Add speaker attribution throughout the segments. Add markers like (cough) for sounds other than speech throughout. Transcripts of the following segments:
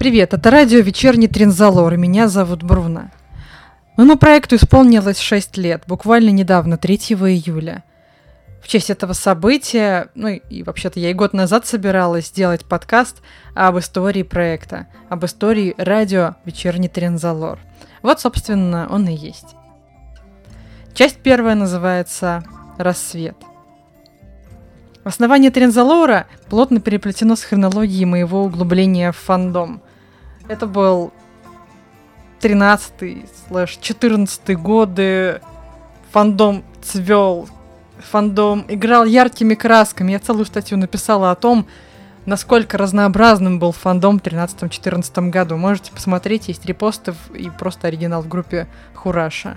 Speaker 1: Привет, это радио «Вечерний Тринзалор», и меня зовут Бруна. Моему проекту исполнилось 6 лет, буквально недавно, 3 июля. В честь этого события, ну и вообще-то я и год назад собиралась сделать подкаст об истории проекта, об истории радио «Вечерний Тринзалор». Вот, собственно, он и есть. Часть первая называется «Рассвет». Основание Трензалора плотно переплетено с хронологией моего углубления в фандом. Это был 13-14 годы, фандом цвел, фандом играл яркими красками. Я целую статью написала о том, насколько разнообразным был фандом в 13-14 году. Можете посмотреть, есть репосты и просто оригинал в группе Хураша.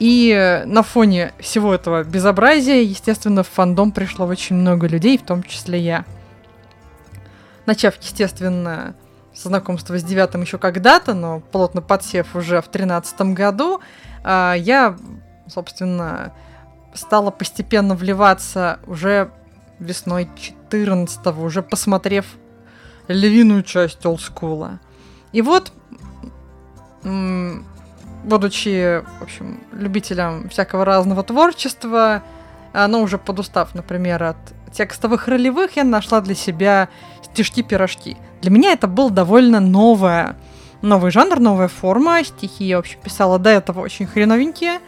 Speaker 1: И на фоне всего этого безобразия, естественно, в фандом пришло очень много людей, в том числе я. Начав, естественно, знакомство с девятым еще когда-то, но плотно подсев уже в тринадцатом году, а, я, собственно, стала постепенно вливаться уже весной 14 уже посмотрев львиную часть олдскула. И вот будучи, в общем, любителем всякого разного творчества, оно уже подустав, например, от текстовых ролевых, я нашла для себя стишки-пирожки. Для меня это был довольно новое, новый жанр, новая форма. Стихи я, в общем, писала до этого очень хреновенькие.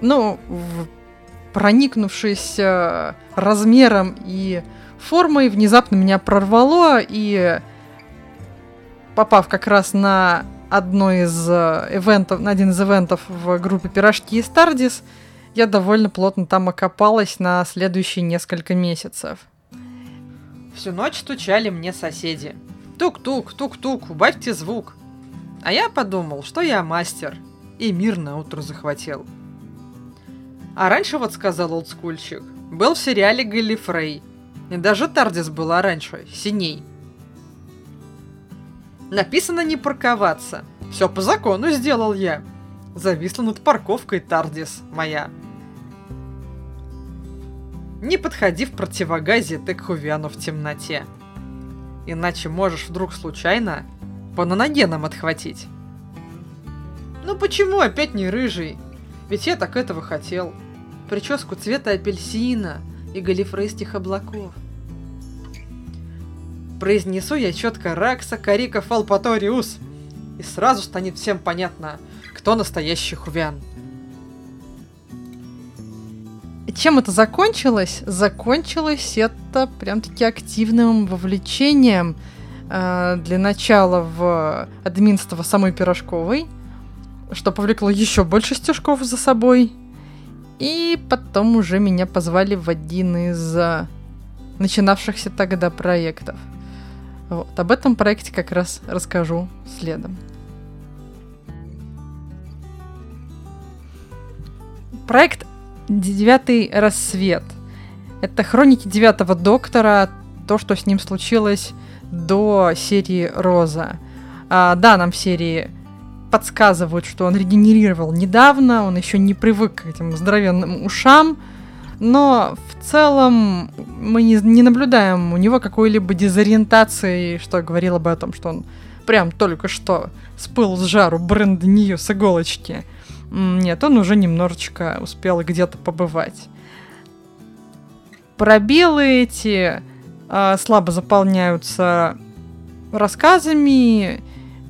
Speaker 1: Ну, проникнувшись э, размером и формой, внезапно меня прорвало, и попав как раз на одной из э, ивентов, на один из ивентов в группе «Пирожки» и «Стардис», я довольно плотно там окопалась на следующие несколько месяцев.
Speaker 2: Всю ночь стучали мне соседи. Тук-тук, тук-тук, убавьте звук. А я подумал, что я мастер, и мир на утро захватил. А раньше, вот сказал олдскульчик, был в сериале Галлифрей. И даже Тардис была раньше, синей. Написано не парковаться. Все по закону сделал я. Зависла над парковкой Тардис моя. Не подходи в противогазе ты в темноте. Иначе можешь вдруг случайно по наногенам отхватить. Ну почему опять не рыжий? Ведь я так этого хотел. Прическу цвета апельсина и галифрейских облаков. Произнесу я четко Ракса Карика Фалпаториус, и сразу станет всем понятно, кто настоящий Хувян.
Speaker 1: Чем это закончилось? Закончилось это прям-таки активным вовлечением э, для начала в админство самой Пирожковой, что повлекло еще больше стежков за собой. И потом уже меня позвали в один из э, начинавшихся тогда проектов. Вот, об этом проекте как раз расскажу следом. Проект «Девятый рассвет». Это хроники девятого доктора, то, что с ним случилось до серии «Роза». А, да, нам в серии подсказывают, что он регенерировал недавно, он еще не привык к этим здоровенным ушам, но в целом мы не, не наблюдаем у него какой-либо дезориентации, что говорило бы о том, что он прям только что спыл с жару бренд Нью с иголочки. Нет, он уже немножечко успел где-то побывать. Пробелы эти э, слабо заполняются рассказами,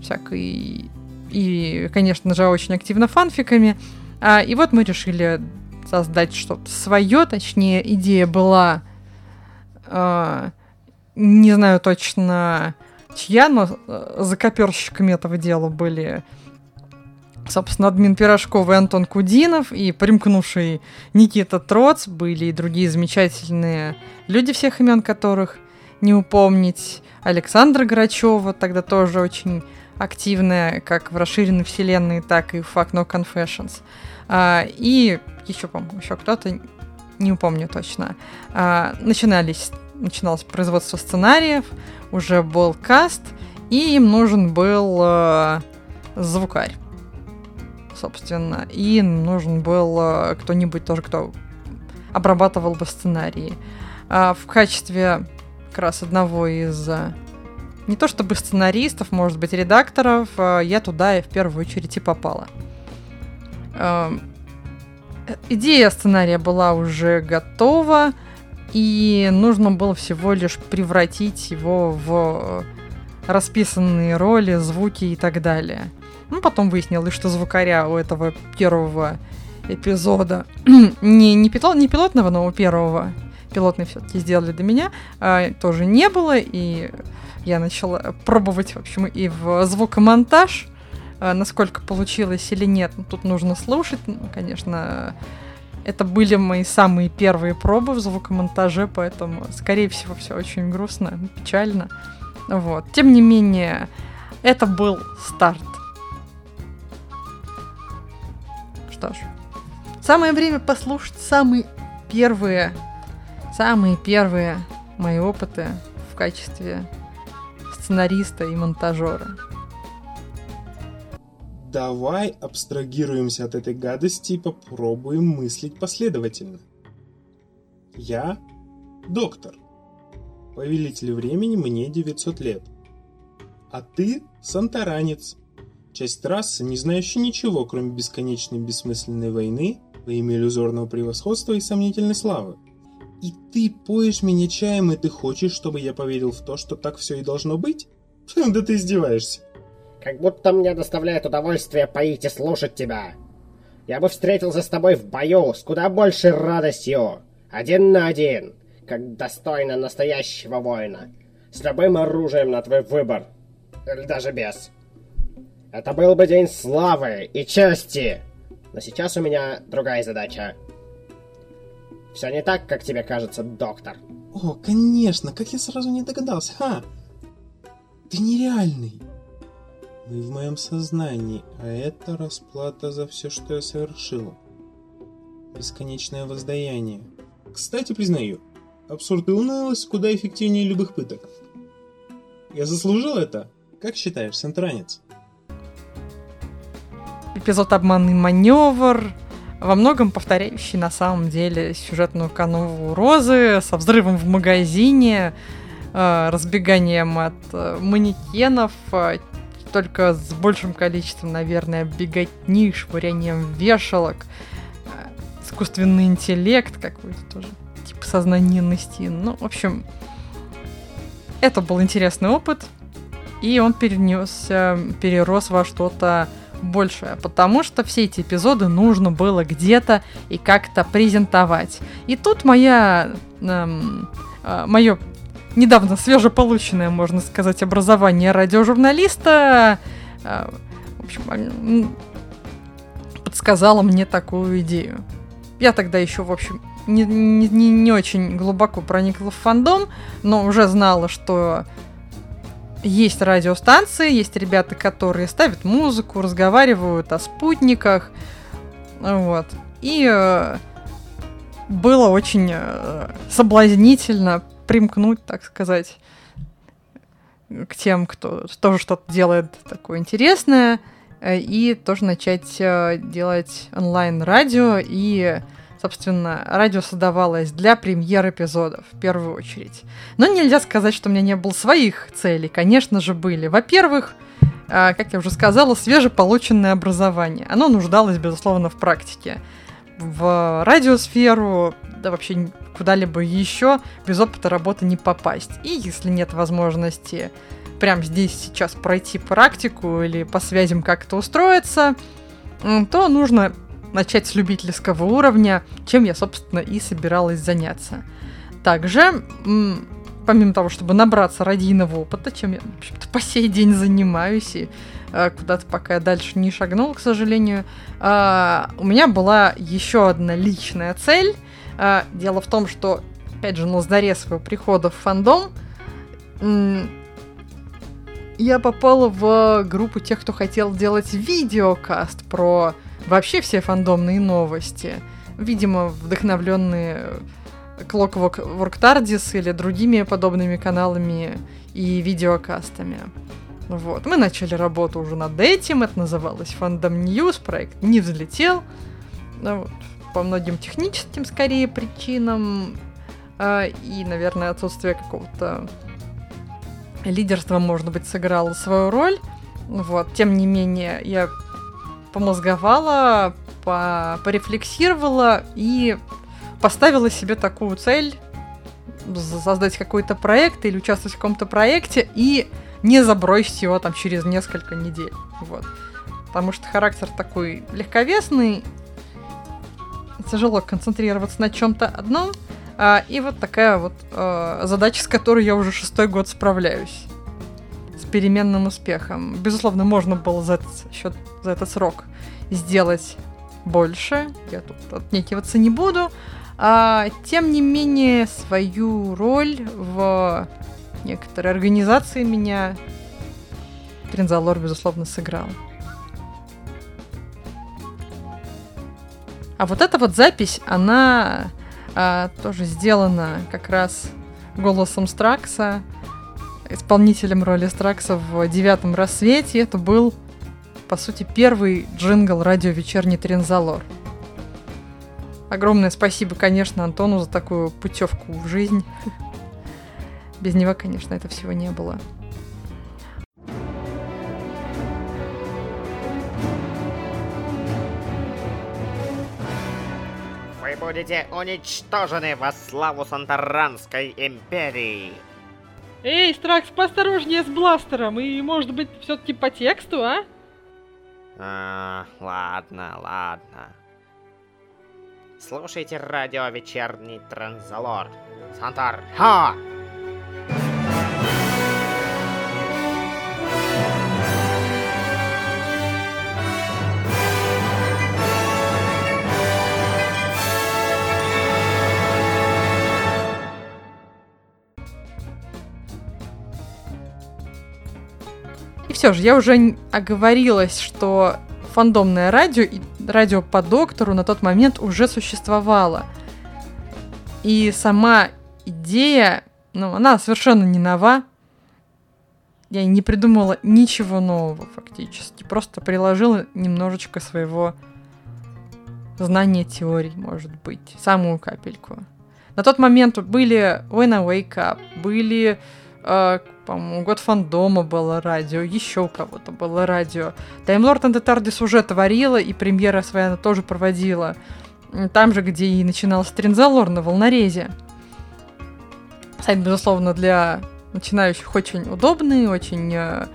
Speaker 1: всякой и, конечно же, очень активно фанфиками. А, и вот мы решили создать что-то свое, точнее, идея была, э, не знаю точно чья, но э, закоперщиками этого дела были, собственно, админ Пирожков и Антон Кудинов, и примкнувший Никита Троц, были и другие замечательные люди, всех имен которых не упомнить. Александра Грачева, тогда тоже очень активная, как в расширенной вселенной, так и в Fuck No Confessions. А, и еще, по-моему, еще кто-то, не упомню точно. А, начинались, начиналось производство сценариев, уже был каст, и им нужен был а, звукарь, собственно. И нужен был а, кто-нибудь тоже, кто обрабатывал бы сценарии. А, в качестве как раз одного из а, не то чтобы сценаристов, может быть, редакторов, э, я туда и в первую очередь и попала. Идея сценария была уже готова, и нужно было всего лишь превратить его в расписанные роли, звуки и так далее. Ну, потом выяснилось, что звукаря у этого первого эпизода, (clears throat) не, не, пилот, не пилотного, но у первого, пилотный все-таки сделали до меня, а, тоже не было, и я начала пробовать, в общем, и в звукомонтаж, а, насколько получилось или нет. Ну, тут нужно слушать, ну, конечно, это были мои самые первые пробы в звукомонтаже, поэтому, скорее всего, все очень грустно, печально. Вот. Тем не менее, это был старт. Что ж, самое время послушать самые первые, самые первые мои опыты в качестве сценариста и монтажера.
Speaker 3: Давай абстрагируемся от этой гадости и попробуем мыслить последовательно. Я доктор. Повелитель времени мне 900 лет. А ты сантаранец. Часть расы, не знающая ничего, кроме бесконечной бессмысленной войны, во имя иллюзорного превосходства и сомнительной славы. И ты поешь меня чаем, и ты хочешь, чтобы я поверил в то, что так все и должно быть? (laughs) Да ты издеваешься.
Speaker 4: Как будто мне доставляет удовольствие поить и слушать тебя. Я бы встретился с тобой в бою с куда большей радостью. Один на один, как достойно настоящего воина. С любым оружием на твой выбор. Или даже без. Это был бы день славы и чести. Но сейчас у меня другая задача. Все не так, как тебе кажется, доктор.
Speaker 3: О, конечно, как я сразу не догадался, ха! Ты нереальный. Вы в моем сознании, а это расплата за все, что я совершил. Бесконечное воздаяние. Кстати, признаю, абсурд и унылость куда эффективнее любых пыток. Я заслужил это? Как считаешь, Сентранец?
Speaker 1: Эпизод «Обманный маневр», во многом повторяющий на самом деле сюжетную канву Розы со взрывом в магазине, э, разбеганием от э, манекенов, э, только с большим количеством, наверное, беготни, швырянием вешалок, искусственный интеллект какой-то тоже, типа сознаненности. Ну, в общем, это был интересный опыт, и он перенесся, перерос во что-то большее, потому что все эти эпизоды нужно было где-то и как-то презентовать. И тут моя, эм, э, мое недавно свежеполученное, можно сказать, образование радиожурналиста, э, в общем, подсказало мне такую идею. Я тогда еще, в общем, не, не, не очень глубоко проникла в фандом, но уже знала, что есть радиостанции, есть ребята, которые ставят музыку, разговаривают о спутниках, вот. И э, было очень э, соблазнительно примкнуть, так сказать, к тем, кто тоже что-то делает такое интересное, э, и тоже начать э, делать онлайн-радио. И, собственно, радио создавалось для премьер эпизодов в первую очередь. Но нельзя сказать, что у меня не было своих целей. Конечно же, были. Во-первых, э, как я уже сказала, свежеполученное образование. Оно нуждалось, безусловно, в практике. В радиосферу да вообще куда-либо еще без опыта работы не попасть. И если нет возможности прямо здесь сейчас пройти практику или по связям как-то устроиться, то нужно начать с любительского уровня, чем я, собственно, и собиралась заняться. Также, помимо того, чтобы набраться радийного опыта, чем я, в общем-то, по сей день занимаюсь и э, куда-то пока я дальше не шагнул, к сожалению, э, у меня была еще одна личная цель — а, дело в том, что, опять же, на заре своего прихода в фандом я попала в группу тех, кто хотел делать видеокаст про вообще все фандомные новости. Видимо, вдохновленные Clockwork Tardis или другими подобными каналами и видеокастами. Вот. Мы начали работу уже над этим, это называлось Fandom News, проект не взлетел. Ну, вот по многим техническим, скорее, причинам э, и, наверное, отсутствие какого-то лидерство, может быть, сыграло свою роль. Вот, тем не менее, я помозговала, по порефлексировала и поставила себе такую цель создать какой-то проект или участвовать в каком-то проекте и не забросить его там через несколько недель. Вот. Потому что характер такой легковесный, тяжело концентрироваться на чем-то одном, а, и вот такая вот а, задача, с которой я уже шестой год справляюсь. Переменным успехом. Безусловно, можно было за этот, счет, за этот срок сделать больше. Я тут отнекиваться не буду. А, тем не менее, свою роль в некоторой организации меня Тринзалор, безусловно, сыграл. А вот эта вот запись, она а, тоже сделана как раз голосом Стракса, исполнителем роли Стракса в «Девятом рассвете». Это был, по сути, первый джингл радио «Вечерний Тринзалор». Огромное спасибо, конечно, Антону за такую путевку в жизнь. Без него, конечно, это всего не было.
Speaker 4: Вы будете уничтожены во славу Сантаранской империи.
Speaker 1: Эй, Стракс, поосторожнее с бластером, и, может быть, все-таки по тексту, а?
Speaker 4: А, ладно, ладно. Слушайте радио «Вечерний Транзалор». Сантар, ха!
Speaker 1: Все же, я уже оговорилась, что фандомное радио и радио по доктору на тот момент уже существовало. И сама идея, ну, она совершенно не нова. Я не придумала ничего нового фактически. Просто приложила немножечко своего знания теорий, может быть. Самую капельку. На тот момент были When I Wake Up, были э, по-моему, год фандома было радио, еще у кого-то было радио. Таймлорд and Тардис уже творила, и премьера своя она тоже проводила. Там же, где и начинался Тринзалор на волнорезе. Сайт, безусловно, для начинающих очень удобный, очень э,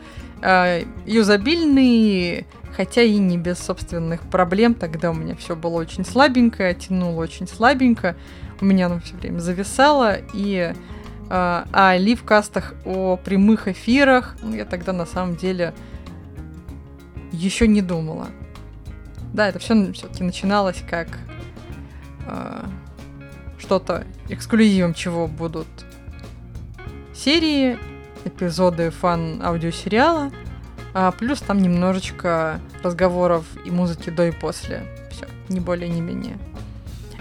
Speaker 1: э, юзабильный, хотя и не без собственных проблем. Тогда у меня все было очень слабенько, тянуло очень слабенько. У меня оно все время зависало, и а, о ливкастах, о прямых эфирах, ну, я тогда на самом деле еще не думала. Да, это все все-таки начиналось как э, что-то эксклюзивом, чего будут серии, эпизоды фан-аудиосериала, а плюс там немножечко разговоров и музыки до и после. Все, не более, не менее.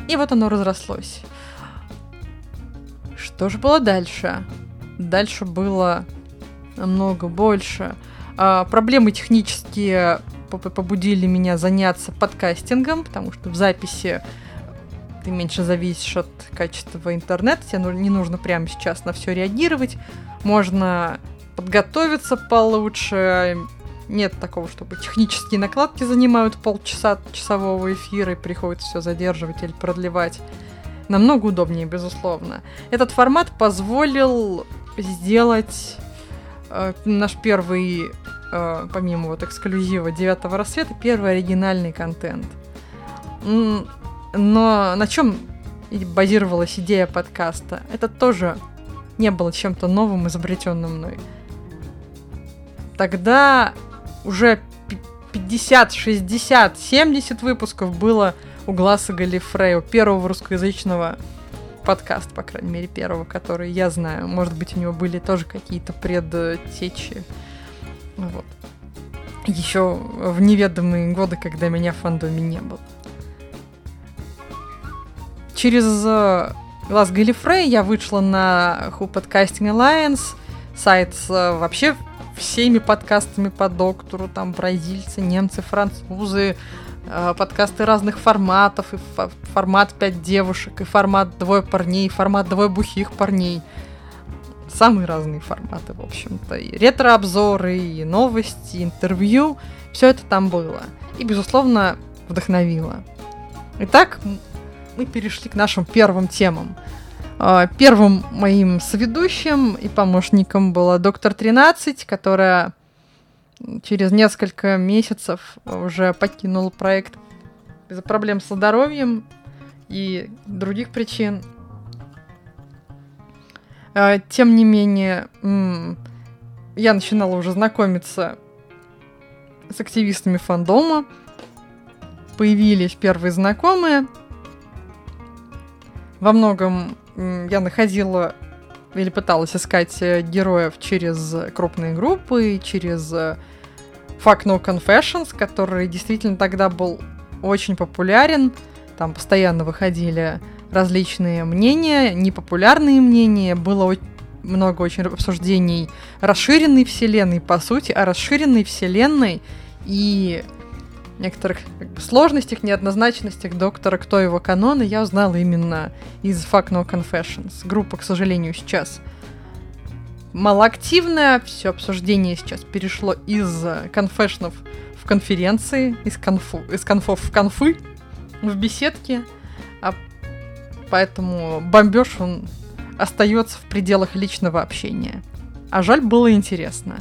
Speaker 1: И вот оно разрослось. Что же было дальше? Дальше было намного больше. А, проблемы технические побудили меня заняться подкастингом, потому что в записи ты меньше зависишь от качества интернета, тебе не нужно прямо сейчас на все реагировать, можно подготовиться получше, нет такого, чтобы технические накладки занимают полчаса часового эфира и приходится все задерживать или продлевать. Намного удобнее, безусловно. Этот формат позволил сделать э, наш первый, э, помимо вот эксклюзива девятого рассвета, первый оригинальный контент. Но на чем базировалась идея подкаста? Это тоже не было чем-то новым, изобретенным мной. Тогда уже 50, 60, 70 выпусков было у Гласа Галифрея, первого русскоязычного подкаста, по крайней мере, первого, который я знаю. Может быть, у него были тоже какие-то предтечи. Вот. Еще в неведомые годы, когда меня в фандоме не было. Через э, Глаз Галифрей я вышла на Who Podcasting Alliance, сайт с э, вообще всеми подкастами по доктору, там бразильцы, немцы, французы, подкасты разных форматов, и формат 5 девушек, и формат двое парней, и формат двое бухих парней. самые разные форматы, в общем-то. И ретро-обзоры, и новости, и интервью. Все это там было. И, безусловно, вдохновило. Итак, мы перешли к нашим первым темам. А, первым моим соведущим и помощником была доктор 13, которая через несколько месяцев уже покинула проект из-за проблем со здоровьем и других причин. А, тем не менее, я начинала уже знакомиться с активистами фандома. Появились первые знакомые. Во многом я находила или пыталась искать э, героев через крупные группы, через э, Fuck No Confessions, который действительно тогда был очень популярен. Там постоянно выходили различные мнения, непопулярные мнения, было много очень обсуждений расширенной вселенной, по сути, о расширенной вселенной и некоторых как бы, сложностях, неоднозначностях доктора, кто его канон, и я узнала именно из Fuck No Confessions. Группа, к сожалению, сейчас малоактивная, все обсуждение сейчас перешло из конфешнов в конференции, из, конфу, из конфов в конфы, в беседке, а поэтому бомбеж он остается в пределах личного общения. А жаль, было интересно.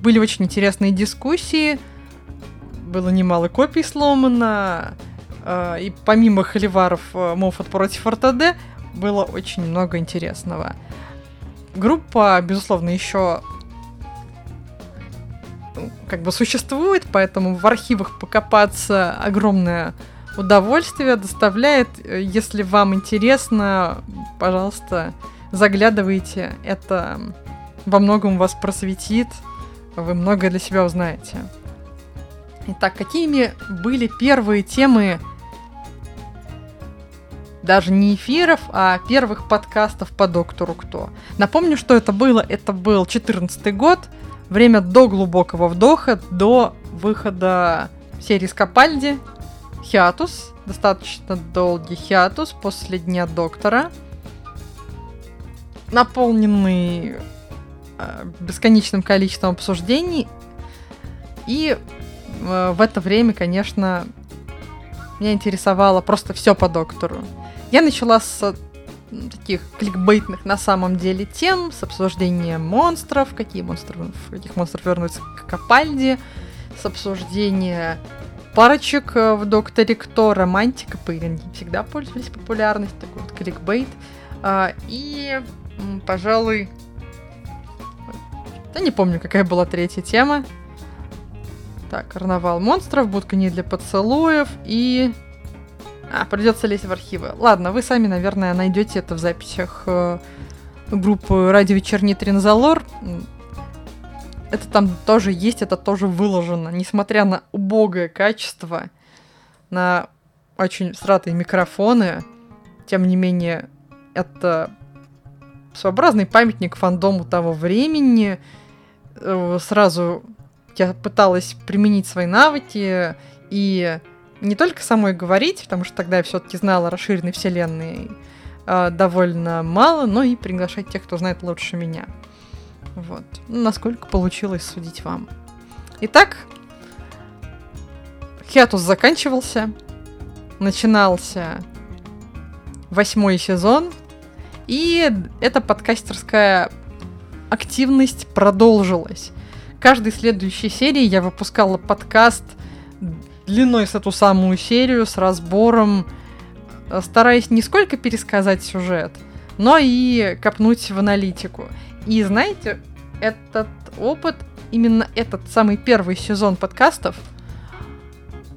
Speaker 1: Были очень интересные дискуссии, было немало копий сломано, э, и помимо холиваров э, Моффат против РТД было очень много интересного. Группа, безусловно, еще как бы существует, поэтому в архивах покопаться огромное удовольствие доставляет. Если вам интересно, пожалуйста, заглядывайте. Это во многом вас просветит, вы многое для себя узнаете. Итак, какими были первые темы даже не эфиров, а первых подкастов по Доктору Кто? Напомню, что это было. Это был 14 год, время до глубокого вдоха, до выхода серии Скапальди, хиатус, достаточно долгий хиатус после Дня Доктора, наполненный э, бесконечным количеством обсуждений и Э, в это время, конечно, меня интересовало просто все по доктору. Я начала с таких кликбейтных на самом деле тем, с обсуждением монстров, какие монстры, каких монстров вернуться к Капальди, с обсуждения парочек э, в Докторе Кто, романтика, они всегда пользовались популярностью, такой вот кликбейт. А, и, пожалуй, я не помню, какая была третья тема. Так, карнавал монстров, будка не для поцелуев и... А, придется лезть в архивы. Ладно, вы сами, наверное, найдете это в записях э, группы Радио Вечерний Тринзалор. Это там тоже есть, это тоже выложено. Несмотря на убогое качество, на очень сратые микрофоны, тем не менее, это своеобразный памятник фандому того времени. Э, сразу я пыталась применить свои навыки и не только самой говорить, потому что тогда я все-таки знала расширенной вселенной э, довольно мало, но и приглашать тех, кто знает лучше меня. Вот. Ну, насколько получилось судить вам. Итак, Хиатус заканчивался, начинался восьмой сезон, и эта подкастерская активность продолжилась каждой следующей серии я выпускала подкаст длиной с эту самую серию, с разбором, э, стараясь не сколько пересказать сюжет, но и копнуть в аналитику. И знаете, этот опыт, именно этот самый первый сезон подкастов,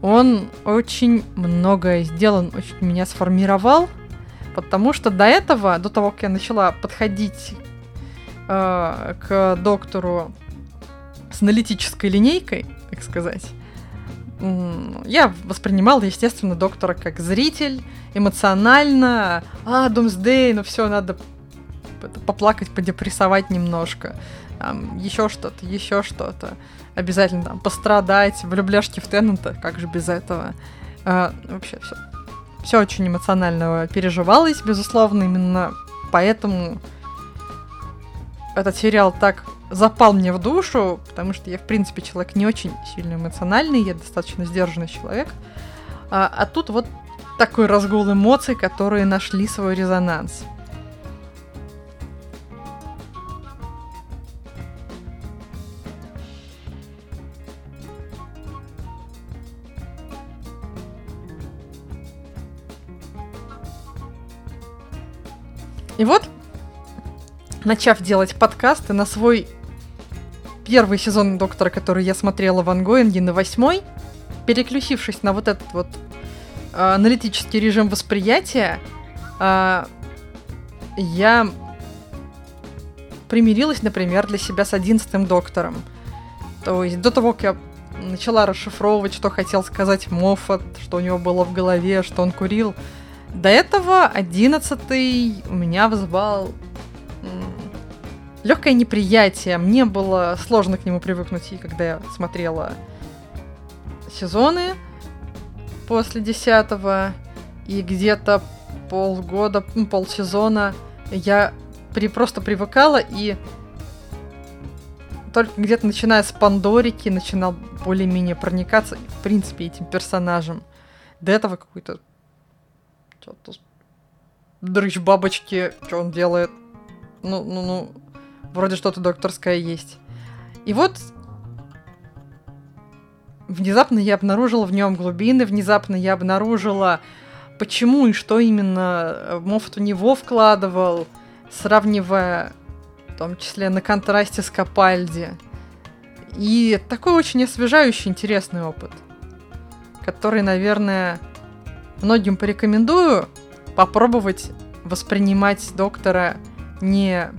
Speaker 1: он очень многое сделан, очень меня сформировал, потому что до этого, до того, как я начала подходить э, к доктору с аналитической линейкой, так сказать, я воспринимала, естественно, доктора как зритель, эмоционально. А, Думсдей, ну все, надо поплакать, подепрессовать немножко. Еще что-то, еще что-то. Обязательно там пострадать, влюбляшки в Теннанта, как же без этого. А, вообще все. Все очень эмоционально переживалось, безусловно, именно поэтому этот сериал так запал мне в душу, потому что я, в принципе, человек не очень сильно эмоциональный, я достаточно сдержанный человек. А, а тут вот такой разгул эмоций, которые нашли свой резонанс. И вот, начав делать подкасты на свой первый сезон Доктора, который я смотрела в ангоинге, на восьмой, переключившись на вот этот вот э, аналитический режим восприятия, э, я примирилась, например, для себя с одиннадцатым Доктором. То есть до того, как я начала расшифровывать, что хотел сказать Моффат, что у него было в голове, что он курил, до этого одиннадцатый у меня вызвал легкое неприятие. Мне было сложно к нему привыкнуть, и когда я смотрела сезоны после десятого, и где-то полгода, ну, полсезона я при, просто привыкала, и только где-то начиная с Пандорики начинал более-менее проникаться, в принципе, этим персонажем. До этого какой-то что-то дрыщ бабочки, что он делает. Ну, ну, ну, вроде что-то докторское есть. И вот внезапно я обнаружила в нем глубины, внезапно я обнаружила, почему и что именно э, Моффат в него вкладывал, сравнивая в том числе на контрасте с Капальди. И такой очень освежающий, интересный опыт, который, наверное, многим порекомендую попробовать воспринимать доктора не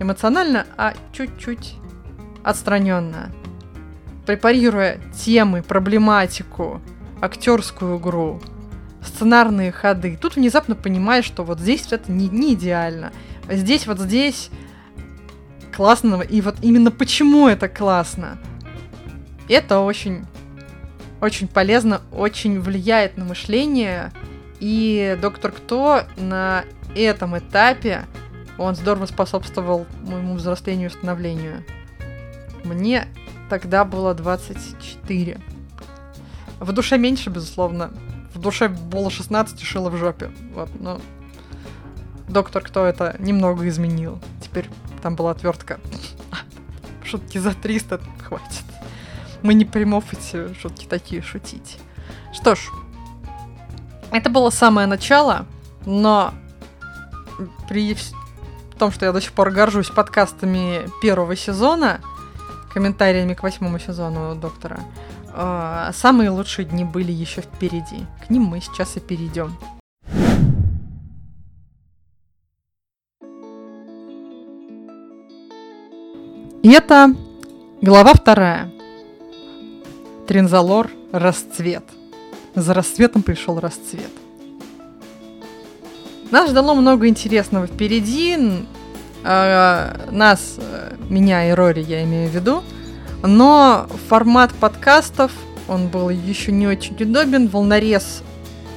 Speaker 1: эмоционально, а чуть-чуть отстраненно. Препарируя темы, проблематику, актерскую игру, сценарные ходы. Тут внезапно понимаешь, что вот здесь это не, не идеально. Здесь вот здесь классно. И вот именно почему это классно. Это очень очень полезно, очень влияет на мышление. И доктор Кто на этом этапе, он здорово способствовал моему взрослению и становлению. Мне тогда было 24. В душе меньше, безусловно. В душе было 16 и шило в жопе. Вот, но доктор Кто это немного изменил. Теперь там была отвертка. (laughs) Шутки за 300 хватит. Мы не примов эти шутки такие шутить. Что ж, это было самое начало, но при том, что я до сих пор горжусь подкастами первого сезона, комментариями к восьмому сезону Доктора, э, самые лучшие дни были еще впереди. К ним мы сейчас и перейдем. И это глава вторая. Тринзалор расцвет. За расцветом пришел расцвет. Нас ждало много интересного впереди. Э, нас, э, меня и Рори, я имею в виду. Но формат подкастов, он был еще не очень удобен. Волнорез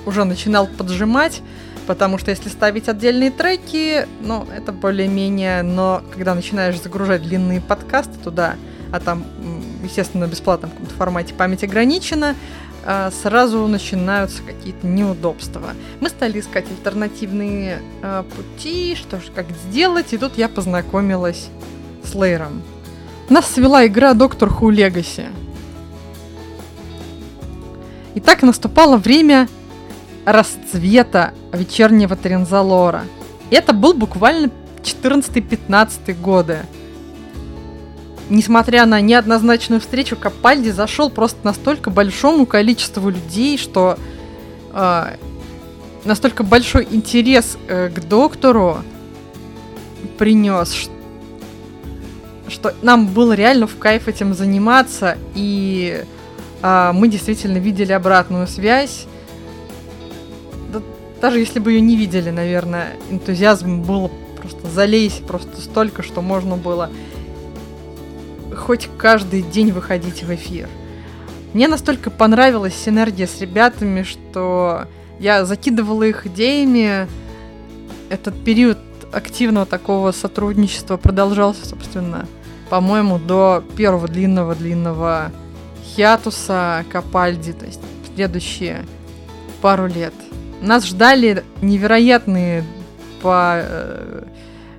Speaker 1: уже начинал поджимать, потому что если ставить отдельные треки, ну, это более-менее, но когда начинаешь загружать длинные подкасты туда, а там естественно, в бесплатном формате память ограничена, а, сразу начинаются какие-то неудобства. Мы стали искать альтернативные э, пути, что же, как сделать, и тут я познакомилась с Лейром. Нас свела игра Доктор Ху Легаси. И так наступало время расцвета вечернего Трензалора. Это был буквально 14-15 годы несмотря на неоднозначную встречу, Капальди зашел просто настолько большому количеству людей, что э, настолько большой интерес э, к доктору принес, что, что нам было реально в кайф этим заниматься, и э, мы действительно видели обратную связь. Да, даже если бы ее не видели, наверное, энтузиазм было просто залезть, просто столько, что можно было хоть каждый день выходить в эфир. Мне настолько понравилась синергия с ребятами, что я закидывала их идеями. Этот период активного такого сотрудничества продолжался, собственно, по-моему, до первого длинного-длинного хиатуса Капальди, то есть следующие пару лет. Нас ждали невероятные по э,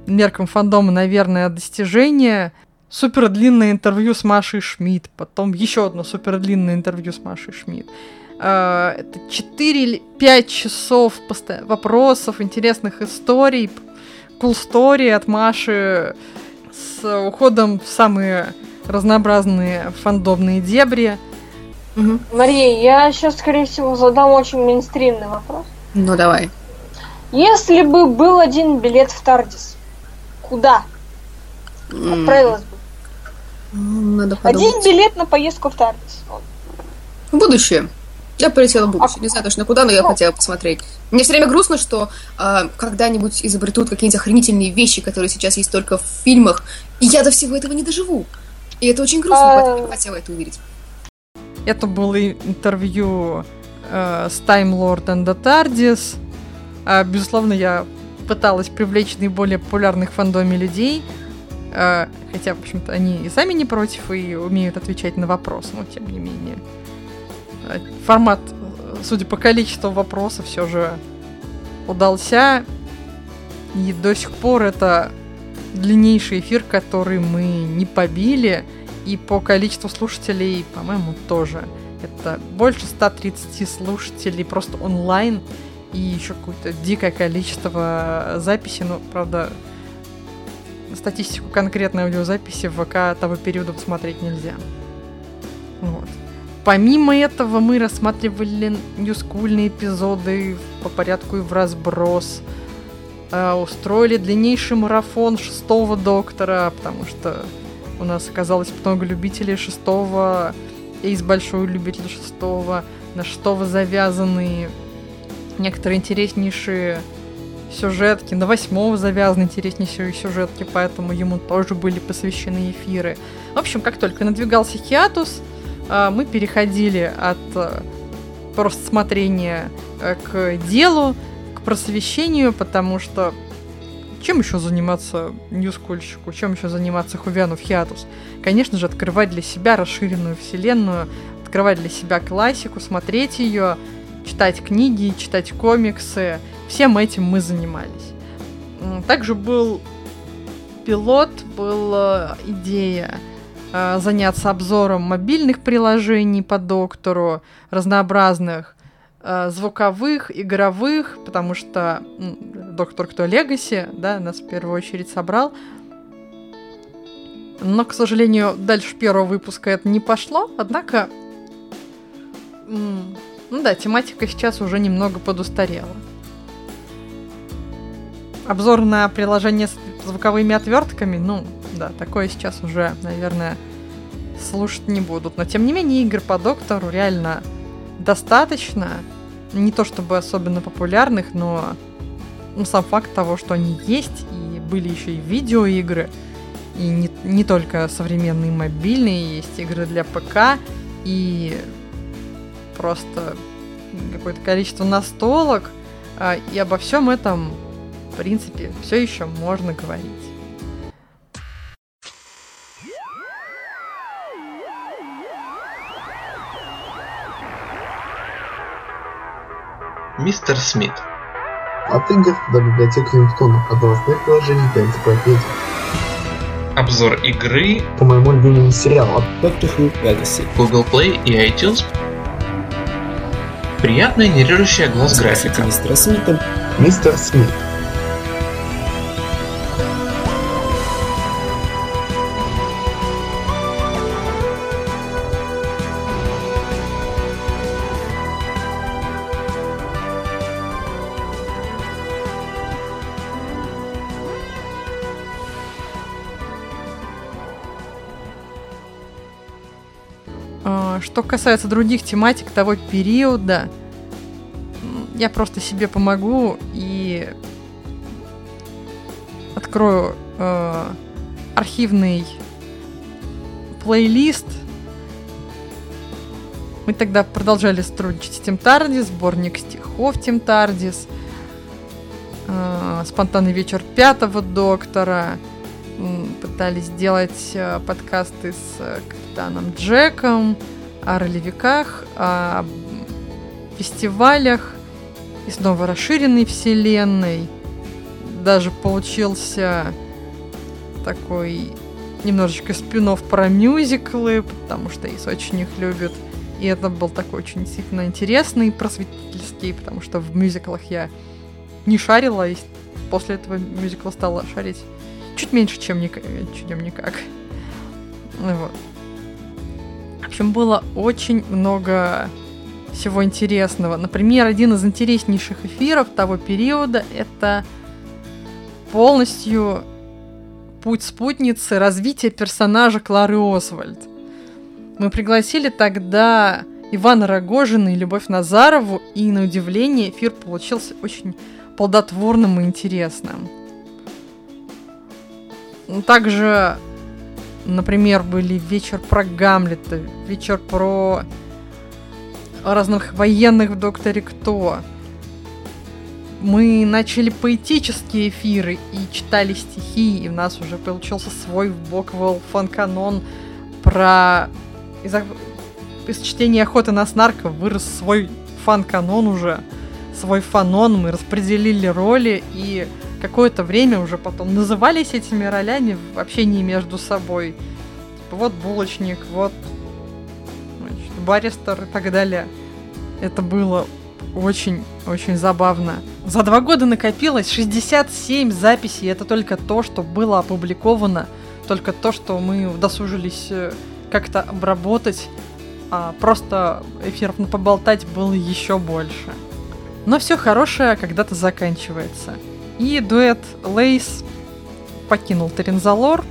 Speaker 1: меркам фандома, наверное, достижения. Супер длинное интервью с Машей Шмидт, потом еще одно супер длинное интервью с Машей Шмидт. Э, это 4 или 5 часов вопросов, интересных историй, cool story от Маши с уходом в самые разнообразные фандомные дебри.
Speaker 5: Угу. Мария, я сейчас, скорее всего, задам очень мейнстримный вопрос.
Speaker 6: Ну, давай.
Speaker 5: Если бы был один билет в Тардис, куда отправилась бы?
Speaker 6: Надо
Speaker 5: подумать. Один билет на поездку в Тардис.
Speaker 6: В будущее. Я полетела в будущее. А... Не знаю точно куда, но я ну. хотела посмотреть. Мне все время грустно, что э, когда-нибудь изобретут какие-нибудь охренительные вещи, которые сейчас есть только в фильмах, и я до всего этого не доживу. И это очень грустно, а... поэтому я хотела это увидеть.
Speaker 1: Это было интервью э, с Time Lord and the TARDIS. Э, безусловно, я пыталась привлечь наиболее популярных в фандоме людей. Э, хотя, в общем-то, они и сами не против, и умеют отвечать на вопрос, но тем не менее. Э, формат, судя по количеству вопросов, все же удался. И до сих пор это длиннейший эфир, который мы не побили. И по количеству слушателей, по-моему, тоже. Это больше 130 слушателей просто онлайн. И еще какое-то дикое количество записей. Ну, правда, статистику конкретной аудиозаписи в ВК того периода посмотреть нельзя. Вот. Помимо этого мы рассматривали ньюскульные эпизоды по порядку и в разброс. Э, устроили длиннейший марафон шестого доктора, потому что у нас оказалось много любителей шестого, Эйс большой любитель шестого, на шестого завязанные некоторые интереснейшие сюжетки, на восьмого завязаны интереснейшие сюжетки, поэтому ему тоже были посвящены эфиры. В общем, как только надвигался хиатус, а, мы переходили от э, просто смотрения э, к делу, к просвещению, потому что чем еще заниматься ньюскульщику, чем еще заниматься Хувяну в Хиатус? Конечно же, открывать для себя расширенную вселенную, открывать для себя классику, смотреть ее, читать книги, читать комиксы. Всем этим мы занимались. Также был пилот, была идея Э, заняться обзором мобильных приложений по доктору, разнообразных э, звуковых, игровых, потому что доктор кто Легаси, да, нас в первую очередь собрал. Но, к сожалению, дальше первого выпуска это не пошло, однако, ну да, тематика сейчас уже немного подустарела. Обзор на приложение с звуковыми отвертками, ну, да, такое сейчас уже, наверное, слушать не будут. Но, тем не менее, игр по доктору реально достаточно. Не то чтобы особенно популярных, но ну, сам факт того, что они есть, и были еще и видеоигры, и не, не только современные мобильные, есть игры для ПК, и просто какое-то количество настолок, а, и обо всем этом, в принципе, все еще можно говорить.
Speaker 7: Мистер Смит.
Speaker 8: От игр до библиотеки Рингтона, от новостных приложений до энциклопедий.
Speaker 7: Обзор игры
Speaker 8: по моему любимому сериалу от Doctor Who Legacy.
Speaker 7: Google Play и iTunes. Приятная, нережущая глаз графика.
Speaker 8: Мистера Смита. Мистер Смит.
Speaker 1: Касается других тематик того периода, я просто себе помогу и открою э, архивный плейлист. Мы тогда продолжали сотрудничать с Тим Тардис, сборник стихов Тим Тардис. э, спонтанный вечер пятого доктора, пытались сделать э, подкасты с э, капитаном Джеком о ролевиках, о фестивалях и снова расширенной вселенной. Даже получился такой немножечко спинов про мюзиклы, потому что Ис очень их любит. И это был такой очень действительно интересный, просветительский, потому что в мюзиклах я не шарила, и после этого мюзикла стала шарить чуть меньше, чем, ник- чем никак. Вот. Общем, было очень много всего интересного. Например, один из интереснейших эфиров того периода — это полностью путь спутницы развития персонажа Клары Освальд. Мы пригласили тогда Ивана Рогожина и Любовь Назарову, и на удивление эфир получился очень плодотворным и интересным. Также, например, были вечер про Гамлета, вечер про разных военных в Докторе Кто. Мы начали поэтические эфиры и читали стихи, и у нас уже получился свой Боквелл фан-канон про... Из, из чтения охоты на снарка вырос свой фан-канон уже, свой фанон, мы распределили роли, и какое-то время уже потом назывались этими ролями в общении между собой. Типа, вот булочник, вот значит, баристер и так далее. Это было очень-очень забавно. За два года накопилось 67 записей. Это только то, что было опубликовано. Только то, что мы удосужились э, как-то обработать. А просто эфиров поболтать было еще больше. Но все хорошее когда-то заканчивается. И дуэт Лейс покинул Терензалор,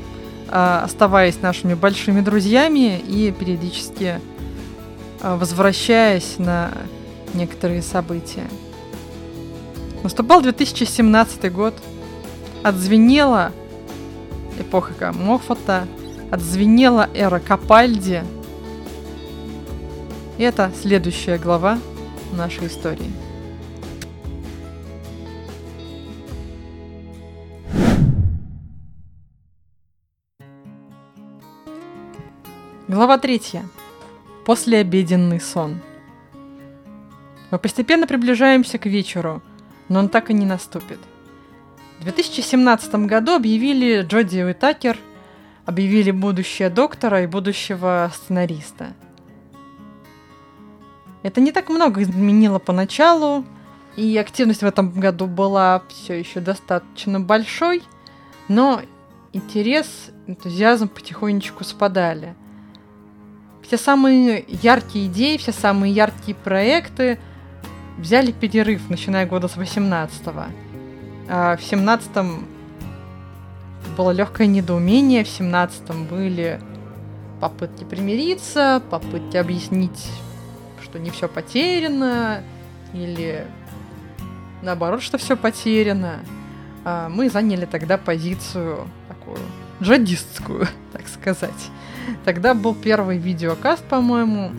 Speaker 1: а, оставаясь нашими большими друзьями и периодически а, возвращаясь на некоторые события. Наступал 2017 год. Отзвенела эпоха Моффата, отзвенела эра Капальди. И это следующая глава нашей истории. Глава третья. Послеобеденный сон. Мы постепенно приближаемся к вечеру, но он так и не наступит. В 2017 году объявили Джоди Уитакер, объявили будущее доктора и будущего сценариста. Это не так много изменило поначалу, и активность в этом году была все еще достаточно большой, но интерес, энтузиазм потихонечку спадали. Все самые яркие идеи, все самые яркие проекты взяли перерыв, начиная года с 18-го. А в 17-м было легкое недоумение, в 17-м были попытки примириться, попытки объяснить, что не все потеряно, или наоборот, что все потеряно. А мы заняли тогда позицию такую джадистскую, (laughs) так сказать. Тогда был первый видеокаст, по-моему,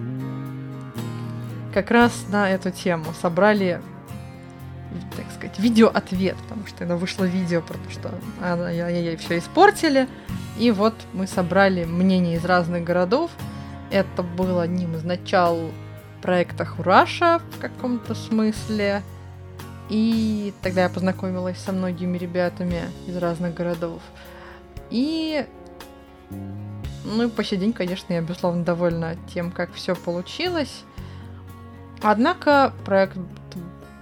Speaker 1: как раз на эту тему. Собрали, так сказать, видео-ответ, потому что это вышло видео, потому что ай-яй-яй, все испортили. И вот мы собрали мнения из разных городов. Это был одним из начал проекта Хураша в каком-то смысле. И тогда я познакомилась со многими ребятами из разных городов. И ну и по сей день, конечно, я, безусловно, довольна тем, как все получилось. Однако проект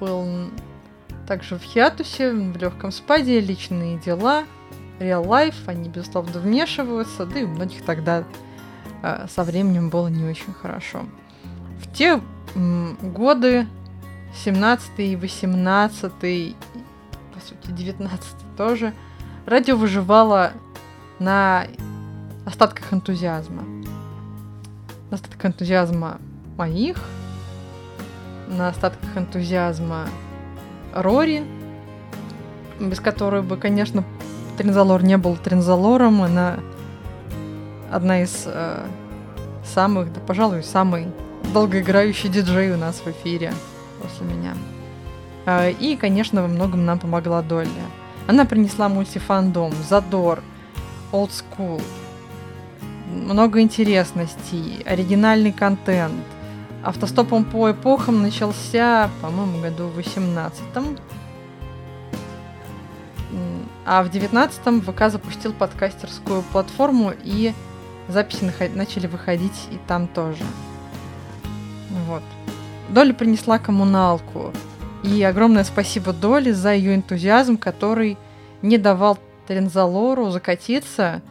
Speaker 1: был также в хиатусе, в легком спаде, личные дела, real life, они, безусловно, вмешиваются, да и у многих тогда э, со временем было не очень хорошо. В те м, годы, 17 и 18 по сути, 19 тоже, радио выживало на остатках энтузиазма. На остатках энтузиазма моих, на остатках энтузиазма Рори, без которой бы, конечно, Трензалор не был Трензалором. Она одна из э, самых, да, пожалуй, самый долгоиграющий диджей у нас в эфире после меня. А, И, конечно, во многом нам помогла Долли. Она принесла мультифандом, задор, old school, много интересностей, оригинальный контент. Автостопом по эпохам начался, по-моему, году в 18 а в 19-м ВК запустил подкастерскую платформу, и записи начали выходить и там тоже. Вот. Доля принесла коммуналку. И огромное спасибо Доле за ее энтузиазм, который не давал Трензалору закатиться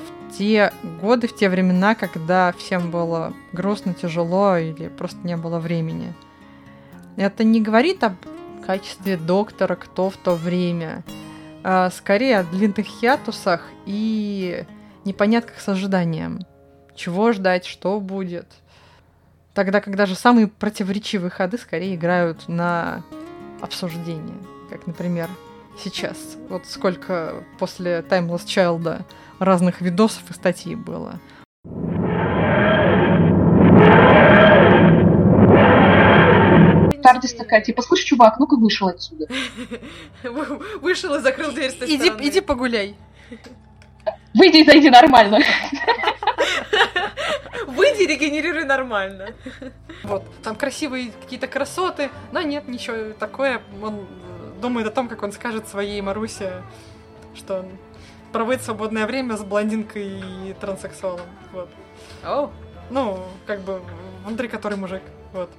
Speaker 1: в те годы, в те времена, когда всем было грустно, тяжело или просто не было времени. Это не говорит об качестве доктора, кто в то время, а скорее о длинных хиатусах и непонятках с ожиданием. Чего ждать, что будет. Тогда, когда же самые противоречивые ходы скорее играют на обсуждение. Как, например, сейчас. Вот сколько после Timeless Child разных видосов и статей было.
Speaker 9: Тардис такая, типа, слушай, чувак, ну-ка вышел отсюда. (laughs)
Speaker 2: Вышел и закрыл дверь с той
Speaker 1: Иди,
Speaker 2: стороны.
Speaker 1: иди погуляй.
Speaker 9: Выйди и зайди нормально. (laughs)
Speaker 2: Выйди, регенерируй нормально. Вот, там красивые какие-то красоты, но нет, ничего такое. Он думает о том, как он скажет своей Марусе, что он проводит свободное время с блондинкой и транссексуалом. Вот. Ну, как бы, внутри который мужик. Вот.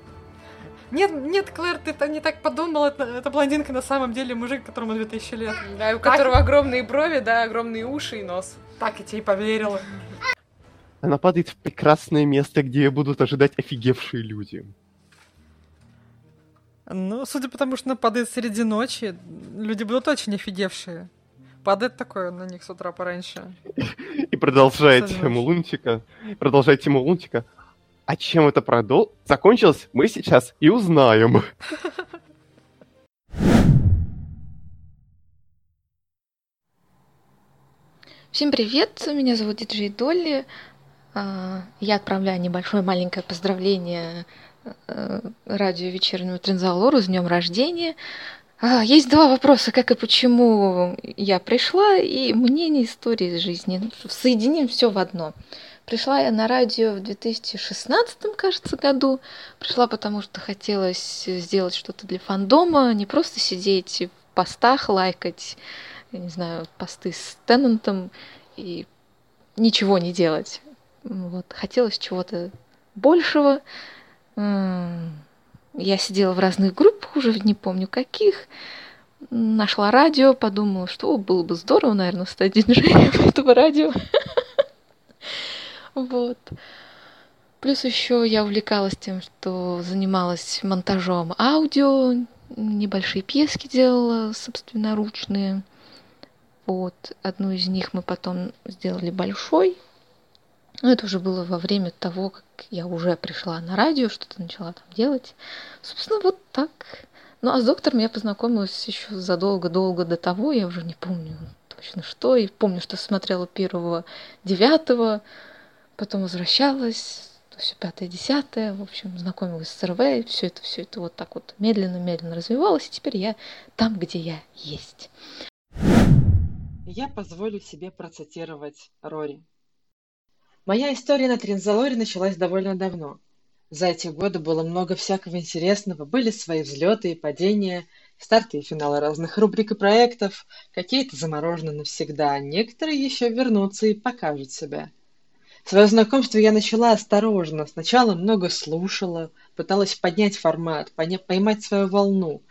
Speaker 2: Нет, нет, Клэр, ты не так подумала, это, это блондинка на самом деле мужик, которому 2000 лет.
Speaker 10: Да, у которого огромные брови, да, огромные уши и нос.
Speaker 2: Так и тебе и поверила.
Speaker 11: Она падает в прекрасное место, где будут ожидать офигевшие люди.
Speaker 1: Ну, судя по тому, что она падает среди ночи, люди будут очень офигевшие. Падает такое на них с утра пораньше.
Speaker 11: И продолжает тему Лунтика. Продолжает тему Лунтика. А чем это продол... закончилось, мы сейчас и узнаем.
Speaker 12: Всем привет, меня зовут Диджей Долли. А, Я отправляю небольшое маленькое поздравление радио вечернему Трензалору с днем рождения. А, Есть два вопроса, как и почему я пришла, и мнение истории из жизни. Соединим все в одно. Пришла я на радио в 2016, кажется, году. Пришла потому, что хотелось сделать что-то для фандома, не просто сидеть в постах, лайкать, я не знаю, посты с Теннантом и ничего не делать. Вот. Хотелось чего-то большего. Я сидела в разных группах, уже не помню каких. Нашла радио, подумала, что «О, было бы здорово, наверное, стать диджеем (laughs) этого радио. (laughs) Вот. Плюс еще я увлекалась тем, что занималась монтажом аудио, небольшие пьески делала собственноручные. Вот. Одну из них мы потом сделали большой. Но это уже было во время того, как я уже пришла на радио, что-то начала там делать. Собственно, вот так. Ну, а с доктором я познакомилась еще задолго-долго до того, я уже не помню точно что. И помню, что смотрела первого, девятого, потом возвращалась, то все пятое, десятое, в общем, знакомилась с РВ, все это, все это вот так вот медленно-медленно развивалось, и теперь я там, где я есть.
Speaker 13: Я позволю себе процитировать Рори. Моя история на Тринзалоре началась довольно давно. За эти годы было много всякого интересного, были свои взлеты и падения, старты и финалы разных рубрик и проектов, какие-то заморожены навсегда, некоторые еще вернутся и покажут себя. Свое знакомство я начала осторожно. Сначала много слушала, пыталась поднять формат, поймать свою волну.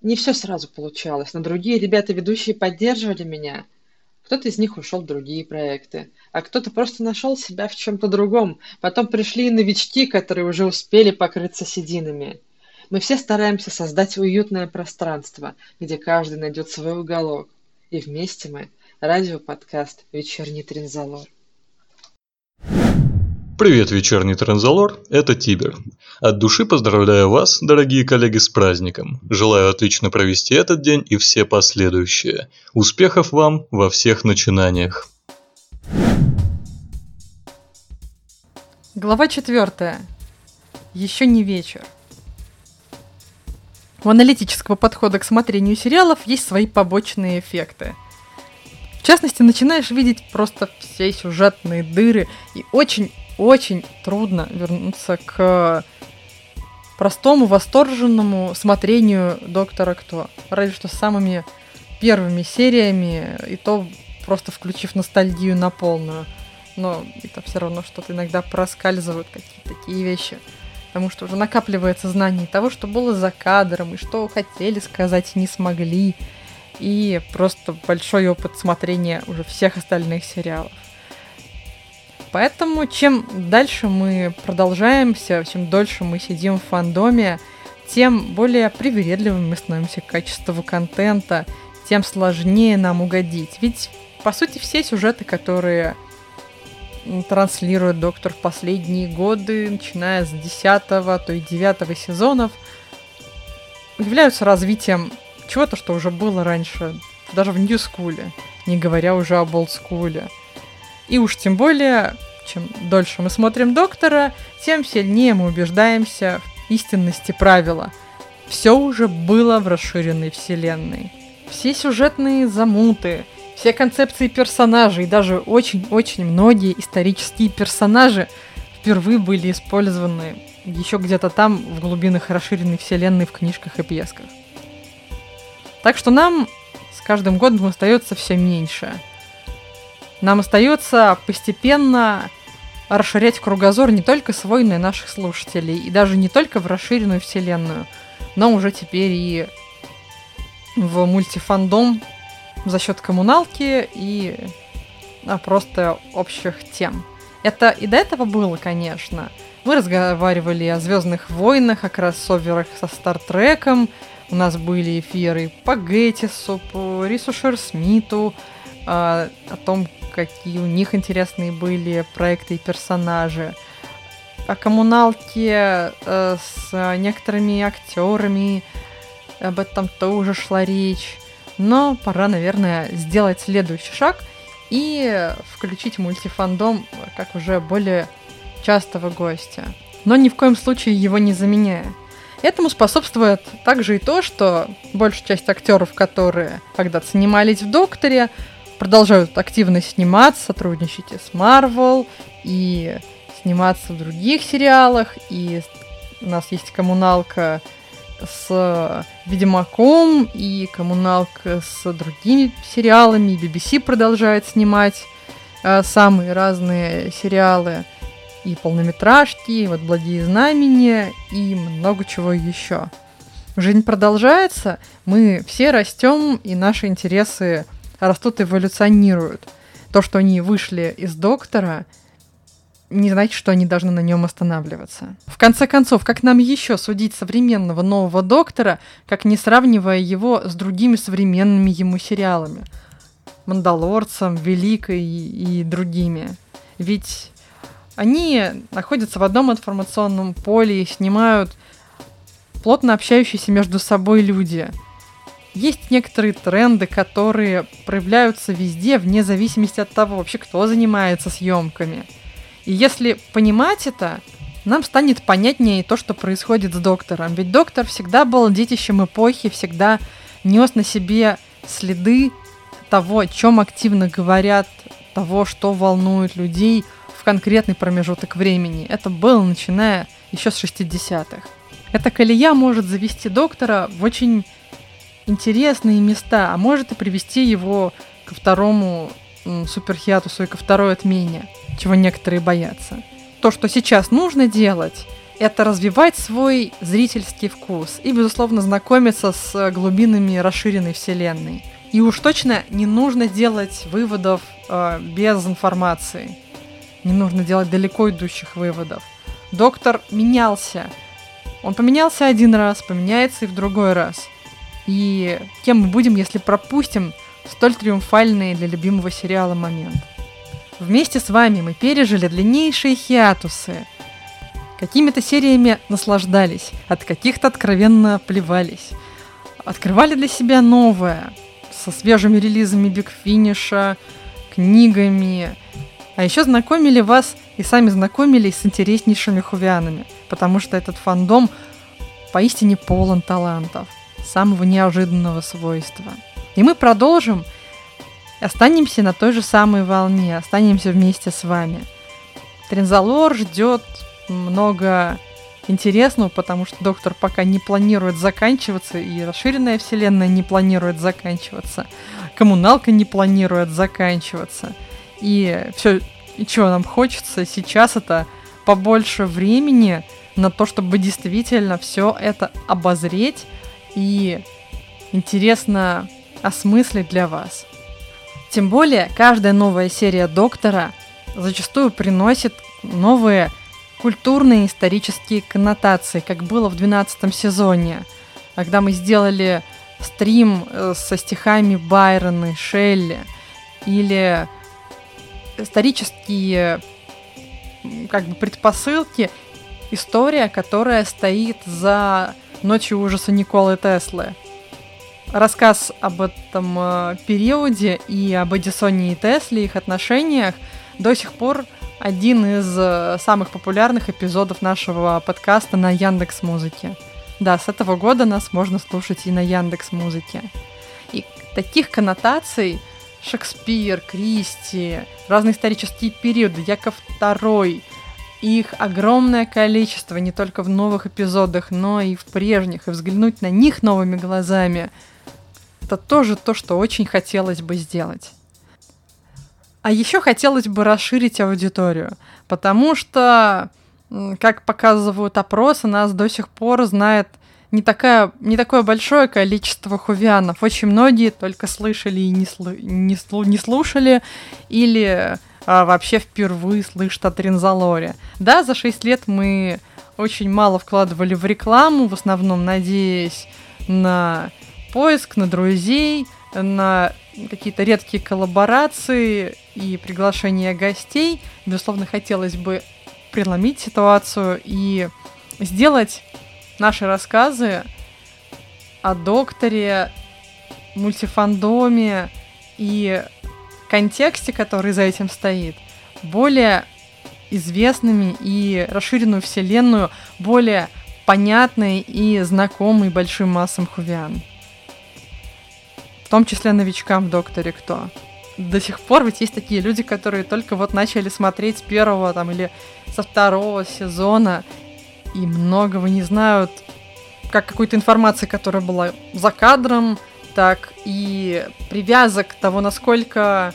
Speaker 13: Не все сразу получалось, но другие ребята-ведущие поддерживали меня. Кто-то из них ушел в другие проекты, а кто-то просто нашел себя в чем-то другом. Потом пришли и новички, которые уже успели покрыться сединами. Мы все стараемся создать уютное пространство, где каждый найдет свой уголок. И вместе мы радиоподкаст «Вечерний Тринзалор».
Speaker 14: Привет, вечерний Транзалор, это Тибер. От души поздравляю вас, дорогие коллеги, с праздником. Желаю отлично провести этот день и все последующие. Успехов вам во всех начинаниях.
Speaker 1: Глава четвертая. Еще не вечер. у аналитического подхода к смотрению сериалов есть свои побочные эффекты. В частности, начинаешь видеть просто все сюжетные дыры, и очень-очень трудно вернуться к простому, восторженному смотрению Доктора Кто. Разве что с самыми первыми сериями, и то просто включив ностальгию на полную. Но это все равно что-то иногда проскальзывают какие-то такие вещи. Потому что уже накапливается знание того, что было за кадром, и что хотели сказать, не смогли. И просто большой опыт смотрения уже всех остальных сериалов. Поэтому чем дальше мы продолжаемся, чем дольше мы сидим в фандоме, тем более привередливыми мы становимся к качеству контента, тем сложнее нам угодить. Ведь, по сути, все сюжеты, которые транслирует Доктор в последние годы, начиная с 10 то и 9 сезонов, являются развитием чего-то, что уже было раньше, даже в Нью-скуле, не говоря уже об олдскуле. И уж тем более, чем дольше мы смотрим Доктора, тем сильнее мы убеждаемся в истинности правила. Все уже было в расширенной вселенной. Все сюжетные замуты, все концепции персонажей, даже очень-очень многие исторические персонажи впервые были использованы еще где-то там, в глубинах расширенной вселенной, в книжках и пьесках. Так что нам с каждым годом остается все меньше – нам остается постепенно расширять кругозор не только свой, но и наших слушателей, и даже не только в расширенную вселенную, но уже теперь и в мультифандом за счет коммуналки и а, просто общих тем. Это и до этого было, конечно. Мы разговаривали о Звездных войнах, о кроссоверах со Стартреком. У нас были эфиры по Геттису, по Рису Шерсмиту, а, о том, какие у них интересные были проекты и персонажи. О коммуналке э, с некоторыми актерами, об этом тоже шла речь. Но пора, наверное, сделать следующий шаг и включить мультифандом как уже более частого гостя. Но ни в коем случае его не заменяя. Этому способствует также и то, что большая часть актеров, которые когда-то снимались в «Докторе», продолжают активно сниматься, сотрудничать и с Marvel, и сниматься в других сериалах, и у нас есть коммуналка с Ведьмаком и коммуналка с другими сериалами, и BBC продолжает снимать э, самые разные сериалы и полнометражки, и вот «Благие знамения» и много чего еще. Жизнь продолжается, мы все растем, и наши интересы растут, эволюционируют. То, что они вышли из доктора, не значит, что они должны на нем останавливаться. В конце концов, как нам еще судить современного нового доктора, как не сравнивая его с другими современными ему сериалами? Мандалорцем, Великой и, и другими. Ведь они находятся в одном информационном поле и снимают плотно общающиеся между собой люди – есть некоторые тренды, которые проявляются везде, вне зависимости от того, вообще кто занимается съемками. И если понимать это, нам станет понятнее то, что происходит с доктором. Ведь доктор всегда был детищем эпохи, всегда нес на себе следы того, о чем активно говорят, того, что волнует людей в конкретный промежуток времени. Это было начиная еще с 60-х. Эта колея может завести доктора в очень интересные места, а может и привести его ко второму суперхиатусу и ко второй отмене, чего некоторые боятся. То, что сейчас нужно делать, это развивать свой зрительский вкус и, безусловно, знакомиться с глубинами расширенной вселенной. И уж точно не нужно делать выводов э, без информации. Не нужно делать далеко идущих выводов. Доктор менялся. Он поменялся один раз, поменяется и в другой раз – и кем мы будем, если пропустим столь триумфальный для любимого сериала момент? Вместе с вами мы пережили длиннейшие хиатусы. Какими-то сериями наслаждались, от каких-то откровенно плевались. Открывали для себя новое, со свежими релизами Биг Финиша, книгами. А еще знакомили вас и сами знакомились с интереснейшими хувианами, потому что этот фандом поистине полон талантов, самого неожиданного свойства. И мы продолжим, останемся на той же самой волне, останемся вместе с вами. Трензалор ждет много интересного, потому что доктор пока не планирует заканчиваться, и расширенная вселенная не планирует заканчиваться, коммуналка не планирует заканчиваться. И все, чего нам хочется сейчас, это побольше времени на то, чтобы действительно все это обозреть и интересно осмыслить для вас. Тем более, каждая новая серия Доктора зачастую приносит новые культурные исторические коннотации, как было в 12 сезоне, когда мы сделали стрим э, со стихами Байрона и Шелли, или исторические как бы предпосылки, история, которая стоит за «Ночью ужаса» Николы Теслы. Рассказ об этом э, периоде и об Эдисоне и Тесле, их отношениях до сих пор один из э, самых популярных эпизодов нашего подкаста на Яндекс Музыке. Да, с этого года нас можно слушать и на Яндекс Музыке. И таких коннотаций Шекспир, Кристи, разные исторические периоды, Яков II, их огромное количество не только в новых эпизодах, но и в прежних, и взглянуть на них новыми глазами, это тоже то, что очень хотелось бы сделать. А еще хотелось бы расширить аудиторию, потому что, как показывают опросы, нас до сих пор знает не, такая, не такое большое количество хувианов. Очень многие только слышали и не, слы, не, слу, не слушали, или а, вообще впервые слышат о Тринзалоре. Да, за 6 лет мы очень мало вкладывали в рекламу, в основном надеясь на поиск, на друзей, на какие-то редкие коллаборации и приглашение гостей. Безусловно, хотелось бы преломить ситуацию и сделать наши рассказы о докторе, мультифандоме и контексте, который за этим стоит, более известными и расширенную вселенную более понятной и знакомой большим массам хувиан. В том числе новичкам в Докторе Кто до сих пор ведь есть такие люди, которые только вот начали смотреть с первого там или со второго сезона и многого не знают, как какой-то информации, которая была за кадром, так и привязок того, насколько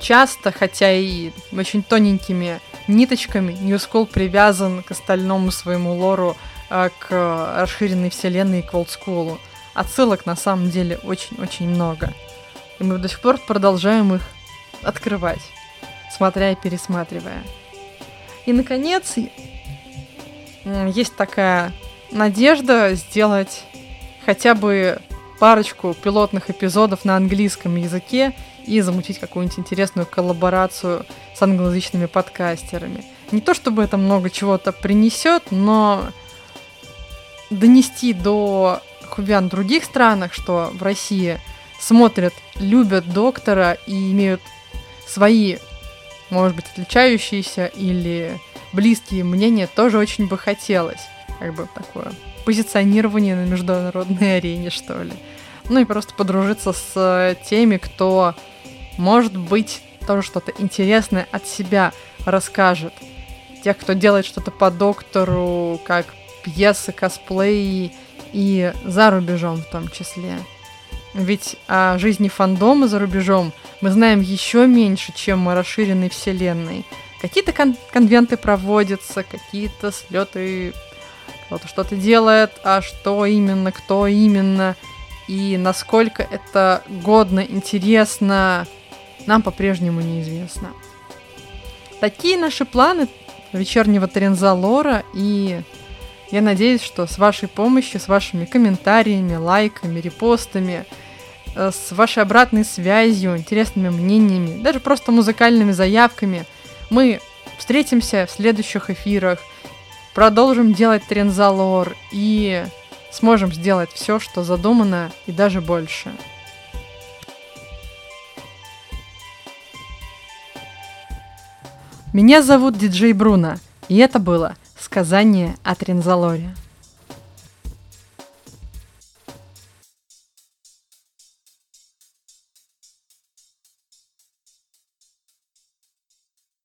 Speaker 1: часто, хотя и очень тоненькими ниточками, Ньюскул привязан к остальному своему лору, э, к расширенной вселенной и к олдскулу. Отсылок на самом деле очень-очень много. И мы до сих пор продолжаем их открывать, смотря и пересматривая. И, наконец, есть такая надежда сделать хотя бы парочку пилотных эпизодов на английском языке и замутить какую-нибудь интересную коллаборацию с англоязычными подкастерами. Не то чтобы это много чего-то принесет, но донести до хувян в других странах, что в России – смотрят, любят доктора и имеют свои, может быть, отличающиеся или близкие мнения, тоже очень бы хотелось. Как бы такое позиционирование на международной (laughs) арене, что ли. Ну и просто подружиться с теми, кто, может быть, тоже что-то интересное от себя расскажет. Тех, кто делает что-то по доктору, как пьесы, косплей и за рубежом в том числе. Ведь о жизни фандома за рубежом мы знаем еще меньше, чем о расширенной вселенной. Какие-то кон- конвенты проводятся, какие-то слеты, кто-то что-то делает, а что именно, кто именно, и насколько это годно, интересно, нам по-прежнему неизвестно. Такие наши планы вечернего Трензалора, и я надеюсь, что с вашей помощью, с вашими комментариями, лайками, репостами – Э, с вашей обратной связью, интересными мнениями, даже просто музыкальными заявками. Мы встретимся в следующих эфирах, продолжим делать Трензалор и сможем сделать все, что задумано, и даже больше. Меня зовут Диджей Бруно, и это было «Сказание о Трензалоре».